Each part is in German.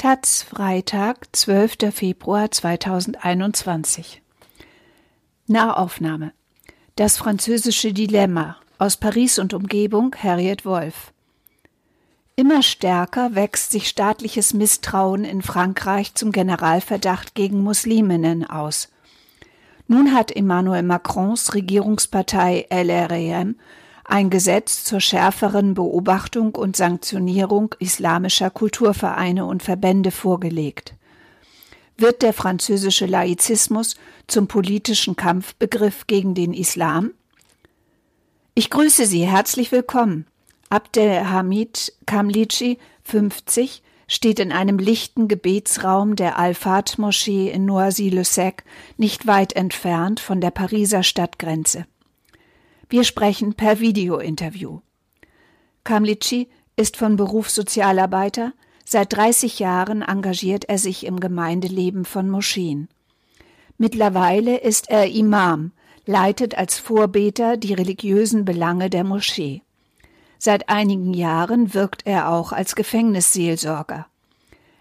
Taz Freitag, 12. Februar 2021 Nahaufnahme Das französische Dilemma aus Paris und Umgebung Harriet Wolf Immer stärker wächst sich staatliches Misstrauen in Frankreich zum Generalverdacht gegen Musliminnen aus. Nun hat Emmanuel Macrons Regierungspartei LREM ein Gesetz zur schärferen Beobachtung und Sanktionierung islamischer Kulturvereine und Verbände vorgelegt. Wird der französische Laizismus zum politischen Kampfbegriff gegen den Islam? Ich grüße Sie, herzlich willkommen. Abdelhamid Kamlici, 50, steht in einem lichten Gebetsraum der Al-Fat-Moschee in Noisy-le-Sec, nicht weit entfernt von der Pariser Stadtgrenze. Wir sprechen per Videointerview. Kamlici ist von Beruf Sozialarbeiter, seit 30 Jahren engagiert er sich im Gemeindeleben von Moscheen. Mittlerweile ist er Imam, leitet als Vorbeter die religiösen Belange der Moschee. Seit einigen Jahren wirkt er auch als Gefängnisseelsorger.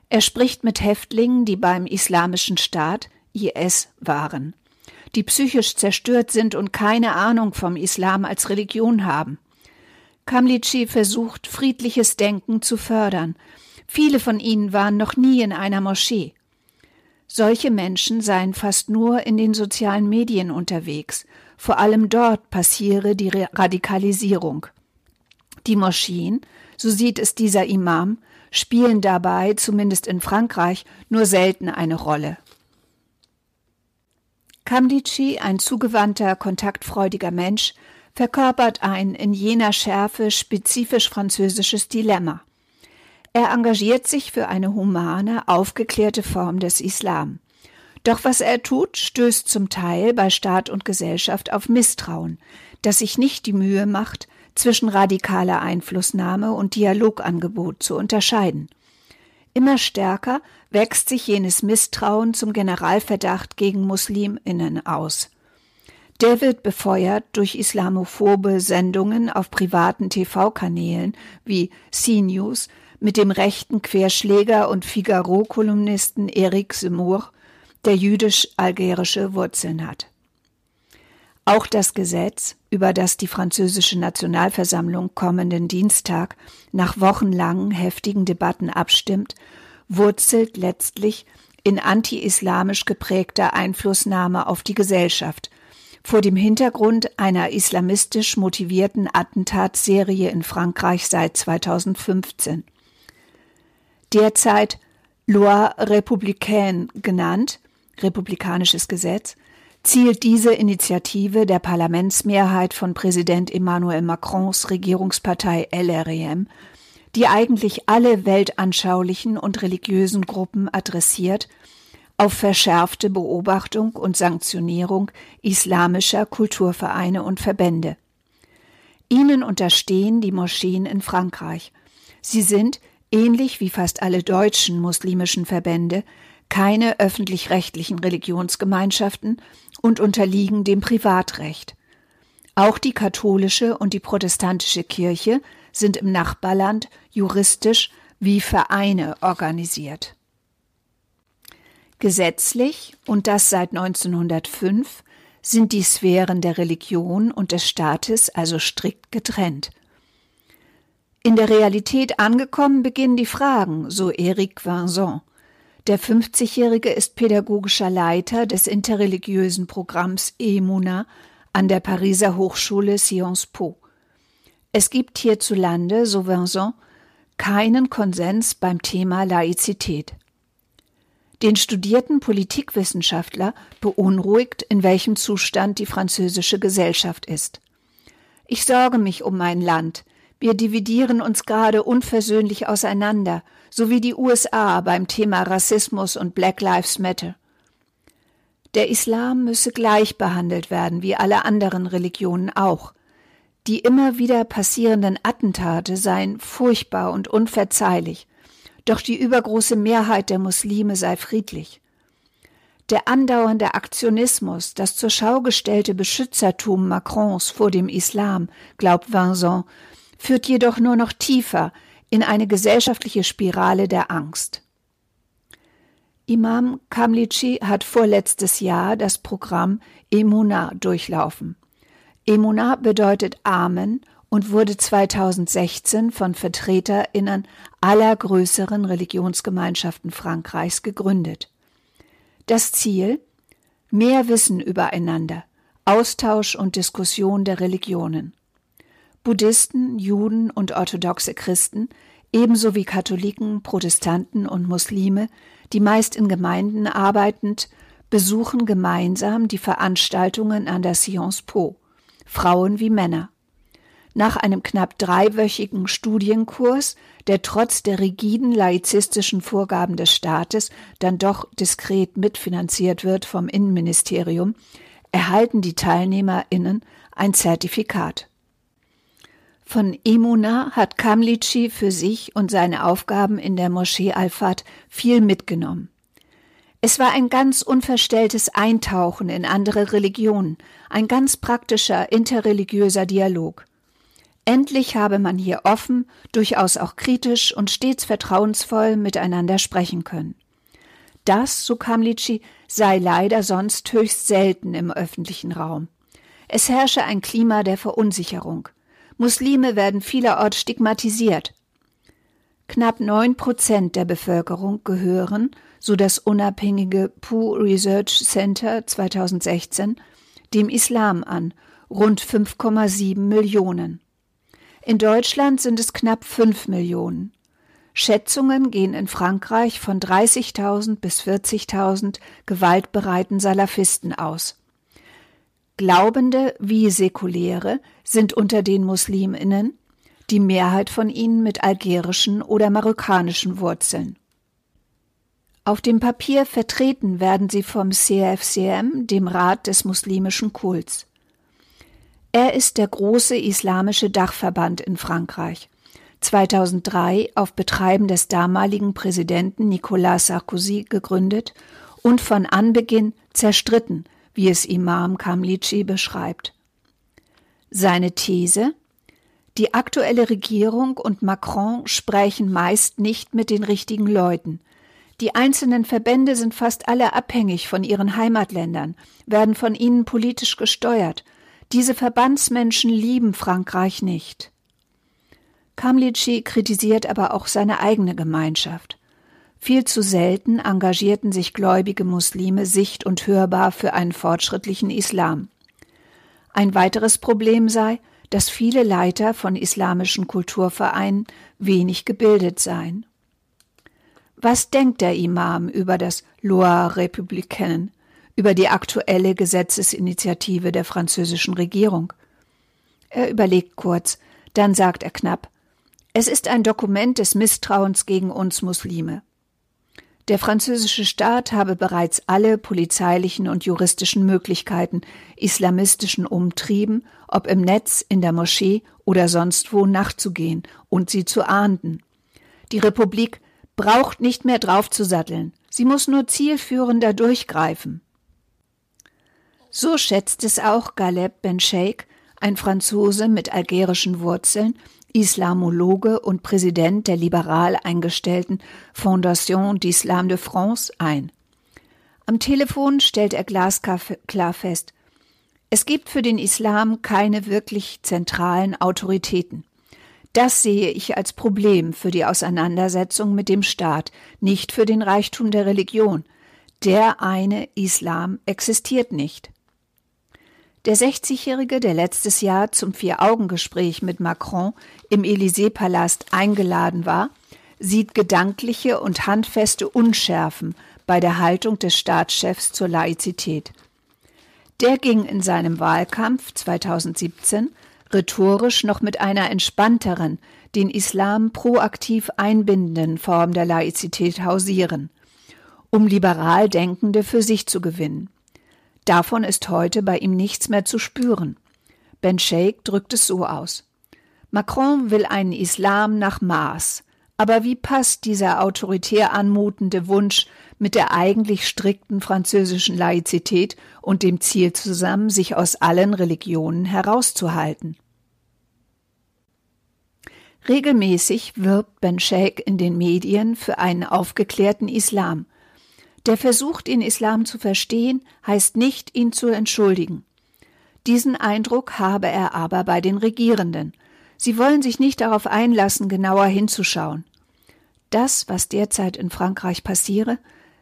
Er spricht mit Häftlingen, die beim Islamischen Staat IS waren die psychisch zerstört sind und keine Ahnung vom Islam als Religion haben. Kamlici versucht, friedliches Denken zu fördern. Viele von ihnen waren noch nie in einer Moschee. Solche Menschen seien fast nur in den sozialen Medien unterwegs. Vor allem dort passiere die Radikalisierung. Die Moscheen, so sieht es dieser Imam, spielen dabei, zumindest in Frankreich, nur selten eine Rolle. Kamdici, ein zugewandter, kontaktfreudiger Mensch, verkörpert ein in jener Schärfe spezifisch französisches Dilemma. Er engagiert sich für eine humane, aufgeklärte Form des Islam. Doch was er tut, stößt zum Teil bei Staat und Gesellschaft auf Misstrauen, das sich nicht die Mühe macht, zwischen radikaler Einflussnahme und Dialogangebot zu unterscheiden. Immer stärker wächst sich jenes Misstrauen zum Generalverdacht gegen Musliminnen aus. Der wird befeuert durch islamophobe Sendungen auf privaten TV-Kanälen wie CNews mit dem rechten Querschläger und Figaro-Kolumnisten Eric Zemmour, der jüdisch-algerische Wurzeln hat. Auch das Gesetz, über das die französische Nationalversammlung kommenden Dienstag nach wochenlangen heftigen Debatten abstimmt, wurzelt letztlich in anti-islamisch geprägter Einflussnahme auf die Gesellschaft, vor dem Hintergrund einer islamistisch motivierten Attentatsserie in Frankreich seit 2015. Derzeit Loi républicaine genannt, republikanisches Gesetz, zielt diese Initiative der Parlamentsmehrheit von Präsident Emmanuel Macrons Regierungspartei LREM, die eigentlich alle weltanschaulichen und religiösen Gruppen adressiert, auf verschärfte Beobachtung und Sanktionierung islamischer Kulturvereine und Verbände. Ihnen unterstehen die Moscheen in Frankreich. Sie sind, ähnlich wie fast alle deutschen muslimischen Verbände, keine öffentlich-rechtlichen Religionsgemeinschaften und unterliegen dem Privatrecht. Auch die katholische und die protestantische Kirche sind im Nachbarland juristisch wie Vereine organisiert. Gesetzlich, und das seit 1905, sind die Sphären der Religion und des Staates also strikt getrennt. In der Realität angekommen beginnen die Fragen, so Eric Vincent. Der 50-Jährige ist pädagogischer Leiter des interreligiösen Programms EMUNA an der Pariser Hochschule Sciences Po. Es gibt hierzulande, so Vincent, keinen Konsens beim Thema Laizität. Den studierten Politikwissenschaftler beunruhigt, in welchem Zustand die französische Gesellschaft ist. Ich sorge mich um mein Land. Wir dividieren uns gerade unversöhnlich auseinander so wie die USA beim Thema Rassismus und Black Lives Matter. Der Islam müsse gleich behandelt werden wie alle anderen Religionen auch. Die immer wieder passierenden Attentate seien furchtbar und unverzeihlich, doch die übergroße Mehrheit der Muslime sei friedlich. Der andauernde Aktionismus, das zur Schau gestellte Beschützertum Macrons vor dem Islam, glaubt Vincent, führt jedoch nur noch tiefer in eine gesellschaftliche Spirale der Angst. Imam Kamlici hat vorletztes Jahr das Programm Emuna durchlaufen. Emuna bedeutet Amen und wurde 2016 von VertreterInnen aller größeren Religionsgemeinschaften Frankreichs gegründet. Das Ziel? Mehr Wissen übereinander, Austausch und Diskussion der Religionen. Buddhisten, Juden und orthodoxe Christen, ebenso wie Katholiken, Protestanten und Muslime, die meist in Gemeinden arbeitend, besuchen gemeinsam die Veranstaltungen an der Sciences Po, Frauen wie Männer. Nach einem knapp dreiwöchigen Studienkurs, der trotz der rigiden laizistischen Vorgaben des Staates dann doch diskret mitfinanziert wird vom Innenministerium, erhalten die TeilnehmerInnen ein Zertifikat. Von Emuna hat Kamlici für sich und seine Aufgaben in der Moschee Al-Fat viel mitgenommen. Es war ein ganz unverstelltes Eintauchen in andere Religionen, ein ganz praktischer interreligiöser Dialog. Endlich habe man hier offen, durchaus auch kritisch und stets vertrauensvoll miteinander sprechen können. Das, so Kamlici, sei leider sonst höchst selten im öffentlichen Raum. Es herrsche ein Klima der Verunsicherung. Muslime werden vielerorts stigmatisiert. Knapp neun Prozent der Bevölkerung gehören, so das unabhängige Pew Research Center 2016, dem Islam an, rund 5,7 Millionen. In Deutschland sind es knapp 5 Millionen. Schätzungen gehen in Frankreich von 30.000 bis 40.000 gewaltbereiten Salafisten aus. Glaubende wie Säkuläre sind unter den Musliminnen, die Mehrheit von ihnen mit algerischen oder marokkanischen Wurzeln. Auf dem Papier vertreten werden sie vom CFCM, dem Rat des muslimischen Kults. Er ist der große islamische Dachverband in Frankreich. 2003 auf Betreiben des damaligen Präsidenten Nicolas Sarkozy gegründet und von Anbeginn zerstritten, wie es Imam Kamlici beschreibt. Seine These Die aktuelle Regierung und Macron sprechen meist nicht mit den richtigen Leuten. Die einzelnen Verbände sind fast alle abhängig von ihren Heimatländern, werden von ihnen politisch gesteuert. Diese Verbandsmenschen lieben Frankreich nicht. Kamlici kritisiert aber auch seine eigene Gemeinschaft. Viel zu selten engagierten sich gläubige Muslime sicht- und hörbar für einen fortschrittlichen Islam. Ein weiteres Problem sei, dass viele Leiter von islamischen Kulturvereinen wenig gebildet seien. Was denkt der Imam über das Loi Républicaine, über die aktuelle Gesetzesinitiative der französischen Regierung? Er überlegt kurz, dann sagt er knapp es ist ein Dokument des Misstrauens gegen uns Muslime. Der französische Staat habe bereits alle polizeilichen und juristischen Möglichkeiten, islamistischen Umtrieben, ob im Netz, in der Moschee oder sonst wo, nachzugehen und sie zu ahnden. Die Republik braucht nicht mehr draufzusatteln, sie muss nur zielführender durchgreifen. So schätzt es auch Galeb Ben Sheikh, ein Franzose mit algerischen Wurzeln, Islamologe und Präsident der liberal eingestellten Fondation d'Islam de France, ein. Am Telefon stellt er glasklar fest, es gibt für den Islam keine wirklich zentralen Autoritäten. Das sehe ich als Problem für die Auseinandersetzung mit dem Staat, nicht für den Reichtum der Religion. Der eine Islam existiert nicht. Der 60-Jährige, der letztes Jahr zum Vier-Augen-Gespräch mit Macron im Élysée-Palast eingeladen war, sieht gedankliche und handfeste Unschärfen bei der Haltung des Staatschefs zur Laizität. Der ging in seinem Wahlkampf 2017 rhetorisch noch mit einer entspannteren, den Islam proaktiv einbindenden Form der Laizität hausieren, um liberal Denkende für sich zu gewinnen. Davon ist heute bei ihm nichts mehr zu spüren. Ben Sheikh drückt es so aus. Macron will einen Islam nach Maß. Aber wie passt dieser autoritär anmutende Wunsch mit der eigentlich strikten französischen Laizität und dem Ziel zusammen, sich aus allen Religionen herauszuhalten? Regelmäßig wirbt Ben Sheikh in den Medien für einen aufgeklärten Islam – Der Versuch, den Islam zu verstehen, heißt nicht, ihn zu entschuldigen. Diesen Eindruck habe er aber bei den Regierenden. Sie wollen sich nicht darauf einlassen, genauer hinzuschauen. Das, was derzeit in Frankreich passiere,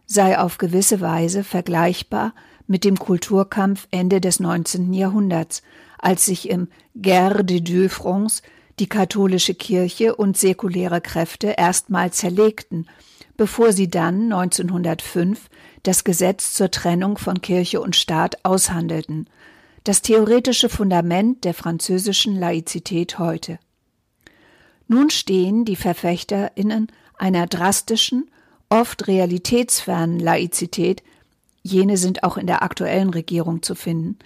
sei auf gewisse Weise vergleichbar mit dem Kulturkampf Ende des 19. Jahrhunderts, als sich im Guerre des Deux Fronts die katholische Kirche und säkuläre Kräfte erstmal zerlegten, bevor sie dann 1905 das Gesetz zur Trennung von Kirche und Staat aushandelten, das theoretische Fundament der französischen Laizität heute. Nun stehen die Verfechterinnen einer drastischen, oft realitätsfernen Laizität, jene sind auch in der aktuellen Regierung zu finden,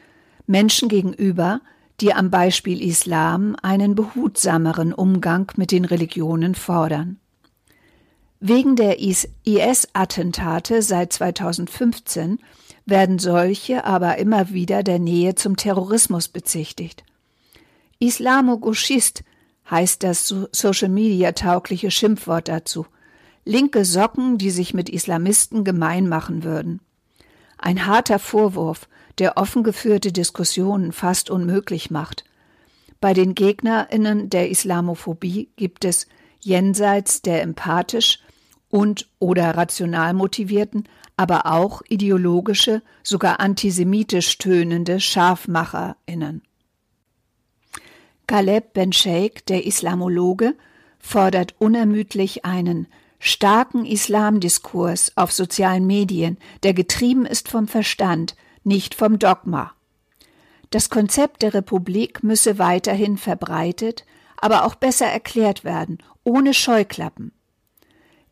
Menschen gegenüber, die am Beispiel Islam einen behutsameren Umgang mit den Religionen fordern. Wegen der IS-Attentate seit 2015 werden solche aber immer wieder der Nähe zum Terrorismus bezichtigt. Islamo-Gauchist heißt das Social-Media-taugliche Schimpfwort dazu. Linke Socken, die sich mit Islamisten gemein machen würden. Ein harter Vorwurf, der offen geführte Diskussionen fast unmöglich macht. Bei den Gegnerinnen der Islamophobie gibt es jenseits der empathisch und oder rational motivierten, aber auch ideologische, sogar antisemitisch tönende Scharfmacherinnen. Caleb Ben Sheikh, der Islamologe, fordert unermüdlich einen starken Islamdiskurs auf sozialen Medien, der getrieben ist vom Verstand, nicht vom Dogma. Das Konzept der Republik müsse weiterhin verbreitet, aber auch besser erklärt werden, ohne Scheuklappen.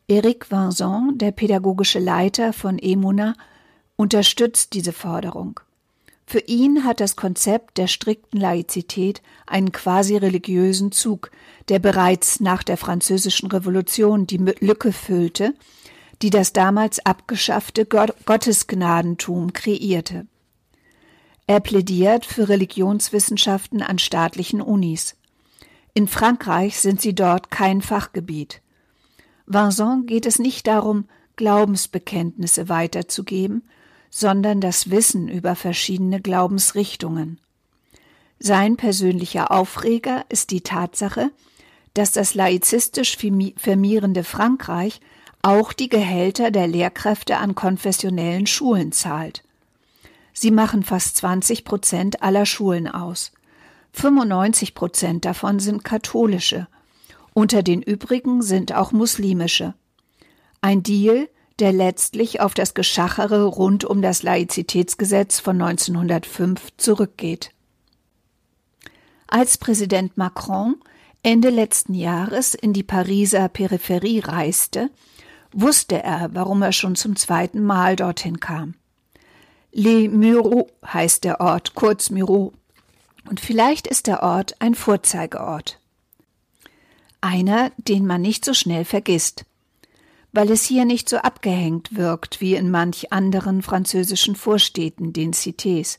Eric Vincent, der pädagogische Leiter von Emuna, unterstützt diese Forderung. Für ihn hat das Konzept der strikten Laizität einen quasi religiösen Zug, der bereits nach der Französischen Revolution die Lücke füllte, die das damals abgeschaffte Gottesgnadentum kreierte. Er plädiert für Religionswissenschaften an staatlichen Unis. In Frankreich sind sie dort kein Fachgebiet. Vincent geht es nicht darum, Glaubensbekenntnisse weiterzugeben, sondern das Wissen über verschiedene Glaubensrichtungen. Sein persönlicher Aufreger ist die Tatsache, dass das laizistisch firmierende Frankreich auch die Gehälter der Lehrkräfte an konfessionellen Schulen zahlt. Sie machen fast 20 Prozent aller Schulen aus. 95 Prozent davon sind katholische. Unter den übrigen sind auch muslimische. Ein Deal, der letztlich auf das Geschachere rund um das Laizitätsgesetz von 1905 zurückgeht. Als Präsident Macron Ende letzten Jahres in die Pariser Peripherie reiste, wusste er, warum er schon zum zweiten Mal dorthin kam. Les Mureaux heißt der Ort, kurz Miro. Und vielleicht ist der Ort ein Vorzeigeort. Einer, den man nicht so schnell vergisst weil es hier nicht so abgehängt wirkt wie in manch anderen französischen Vorstädten, den Cités.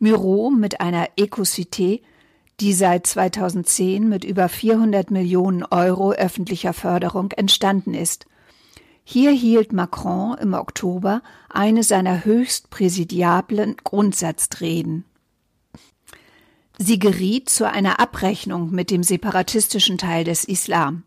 Muro mit einer Ecocité, die seit 2010 mit über 400 Millionen Euro öffentlicher Förderung entstanden ist. Hier hielt Macron im Oktober eine seiner höchst präsidiablen Grundsatzreden. Sie geriet zu einer Abrechnung mit dem separatistischen Teil des Islam.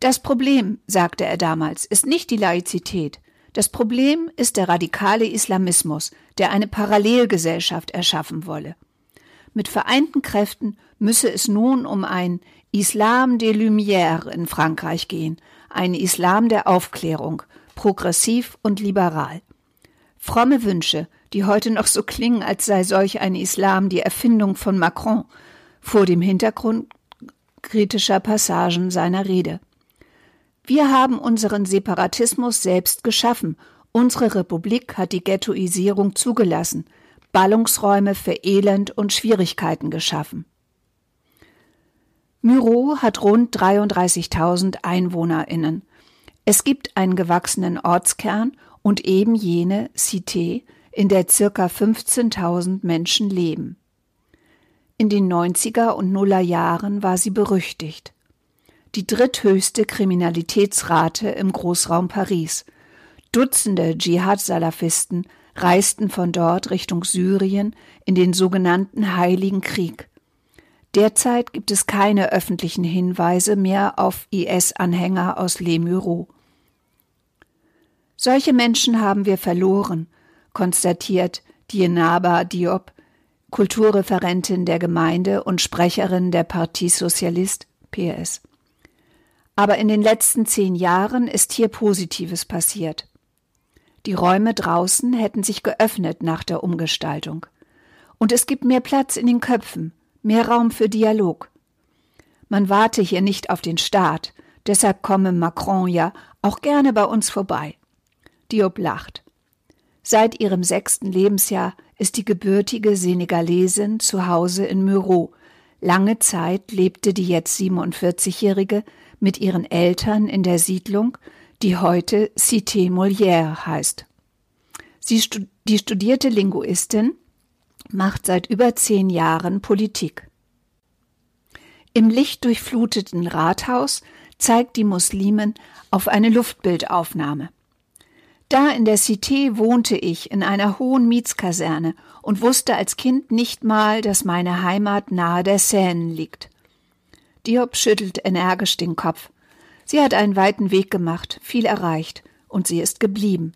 Das Problem, sagte er damals, ist nicht die Laizität. Das Problem ist der radikale Islamismus, der eine Parallelgesellschaft erschaffen wolle. Mit vereinten Kräften müsse es nun um ein Islam des Lumières in Frankreich gehen, ein Islam der Aufklärung, progressiv und liberal. Fromme Wünsche, die heute noch so klingen, als sei solch ein Islam die Erfindung von Macron, vor dem Hintergrund kritischer Passagen seiner Rede. Wir haben unseren Separatismus selbst geschaffen. Unsere Republik hat die Ghettoisierung zugelassen, Ballungsräume für Elend und Schwierigkeiten geschaffen. Myro hat rund 33.000 EinwohnerInnen. Es gibt einen gewachsenen Ortskern und eben jene Cité, in der circa 15.000 Menschen leben. In den 90er und Nuller Jahren war sie berüchtigt die dritthöchste Kriminalitätsrate im Großraum Paris. Dutzende Dschihad-Salafisten reisten von dort Richtung Syrien in den sogenannten Heiligen Krieg. Derzeit gibt es keine öffentlichen Hinweise mehr auf IS-Anhänger aus Le Muro. Solche Menschen haben wir verloren, konstatiert Dienaba Diop, Kulturreferentin der Gemeinde und Sprecherin der Partie Socialist PS. Aber in den letzten zehn Jahren ist hier Positives passiert. Die Räume draußen hätten sich geöffnet nach der Umgestaltung. Und es gibt mehr Platz in den Köpfen, mehr Raum für Dialog. Man warte hier nicht auf den Staat, deshalb komme Macron ja auch gerne bei uns vorbei. Diop lacht. Seit ihrem sechsten Lebensjahr ist die gebürtige Senegalesin zu Hause in Muro. Lange Zeit lebte die jetzt 47-Jährige mit ihren Eltern in der Siedlung, die heute Cité Molière heißt. Sie stu die studierte Linguistin macht seit über zehn Jahren Politik. Im lichtdurchfluteten Rathaus zeigt die Muslimen auf eine Luftbildaufnahme. Da in der Cité wohnte ich in einer hohen Mietskaserne und wusste als Kind nicht mal, dass meine Heimat nahe der Seine liegt. Diop schüttelt energisch den Kopf. Sie hat einen weiten Weg gemacht, viel erreicht, und sie ist geblieben.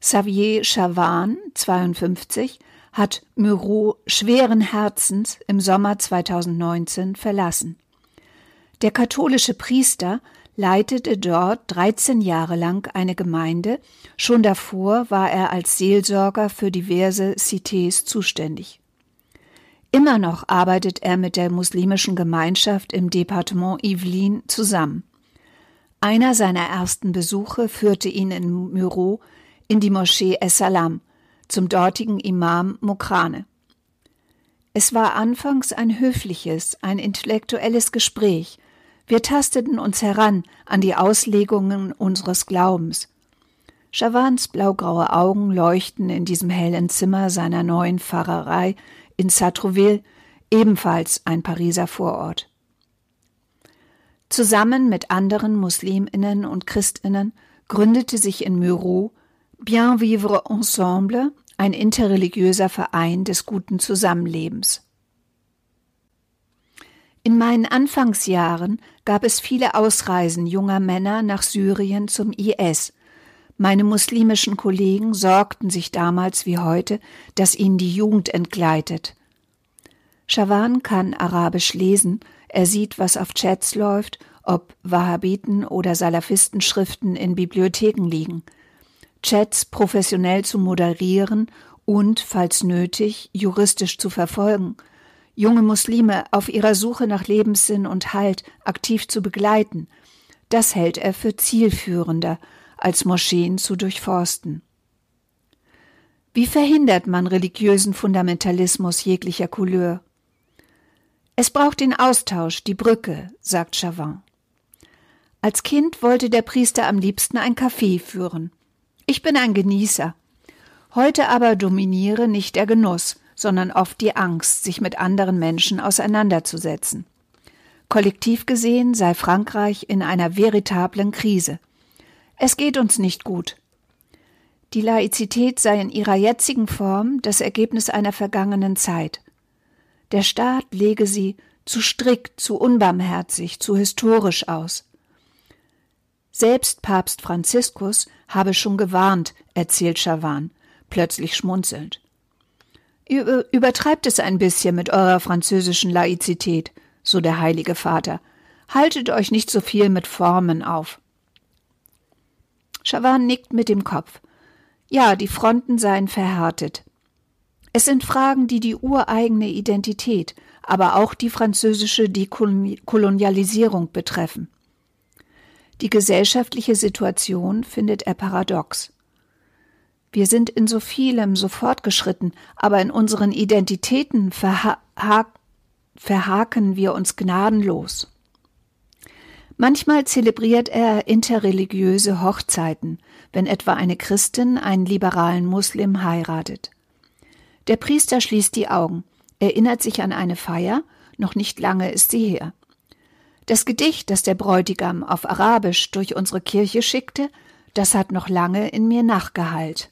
Xavier Chavan, 52, hat Muro schweren Herzens im Sommer 2019 verlassen. Der katholische Priester leitete dort 13 Jahre lang eine Gemeinde, schon davor war er als Seelsorger für diverse Cités zuständig. Immer noch arbeitet er mit der muslimischen Gemeinschaft im Departement Yvelines zusammen. Einer seiner ersten Besuche führte ihn in Muro in die Moschee Es-Salam zum dortigen Imam Mokrane. Es war anfangs ein höfliches, ein intellektuelles Gespräch, wir tasteten uns heran an die Auslegungen unseres Glaubens. Chavans blaugraue Augen leuchten in diesem hellen Zimmer seiner neuen Pfarrerei in Sartrouville, ebenfalls ein Pariser Vorort. Zusammen mit anderen Musliminnen und Christinnen gründete sich in Muro Bien Vivre Ensemble, ein interreligiöser Verein des guten Zusammenlebens. In meinen Anfangsjahren gab es viele Ausreisen junger Männer nach Syrien zum IS. Meine muslimischen Kollegen sorgten sich damals wie heute, dass ihnen die Jugend entgleitet. Shawan kann Arabisch lesen, er sieht, was auf Chats läuft, ob Wahhabiten oder Salafistenschriften in Bibliotheken liegen. Chats professionell zu moderieren und, falls nötig, juristisch zu verfolgen – junge Muslime auf ihrer Suche nach Lebenssinn und Halt aktiv zu begleiten, das hält er für zielführender, als Moscheen zu durchforsten. Wie verhindert man religiösen Fundamentalismus jeglicher Couleur? Es braucht den Austausch, die Brücke, sagt Chavin. Als Kind wollte der Priester am liebsten ein Café führen. Ich bin ein Genießer. Heute aber dominiere nicht der Genuss, sondern oft die Angst, sich mit anderen Menschen auseinanderzusetzen. Kollektiv gesehen sei Frankreich in einer veritablen Krise. Es geht uns nicht gut. Die Laizität sei in ihrer jetzigen Form das Ergebnis einer vergangenen Zeit. Der Staat lege sie zu strikt, zu unbarmherzig, zu historisch aus. Selbst Papst Franziskus habe schon gewarnt, erzählt Chavan, plötzlich schmunzelnd. Übertreibt es ein bisschen mit eurer französischen Laizität, so der heilige Vater. Haltet euch nicht so viel mit Formen auf. Chavan nickt mit dem Kopf. Ja, die Fronten seien verhärtet. Es sind Fragen, die die ureigene Identität, aber auch die französische Dekolonialisierung betreffen. Die gesellschaftliche Situation findet er paradox. Wir sind in so vielem so fortgeschritten, aber in unseren Identitäten verha verhaken wir uns gnadenlos. Manchmal zelebriert er interreligiöse Hochzeiten, wenn etwa eine Christin einen liberalen Muslim heiratet. Der Priester schließt die Augen, erinnert sich an eine Feier, noch nicht lange ist sie her. Das Gedicht, das der Bräutigam auf Arabisch durch unsere Kirche schickte, das hat noch lange in mir nachgehalt.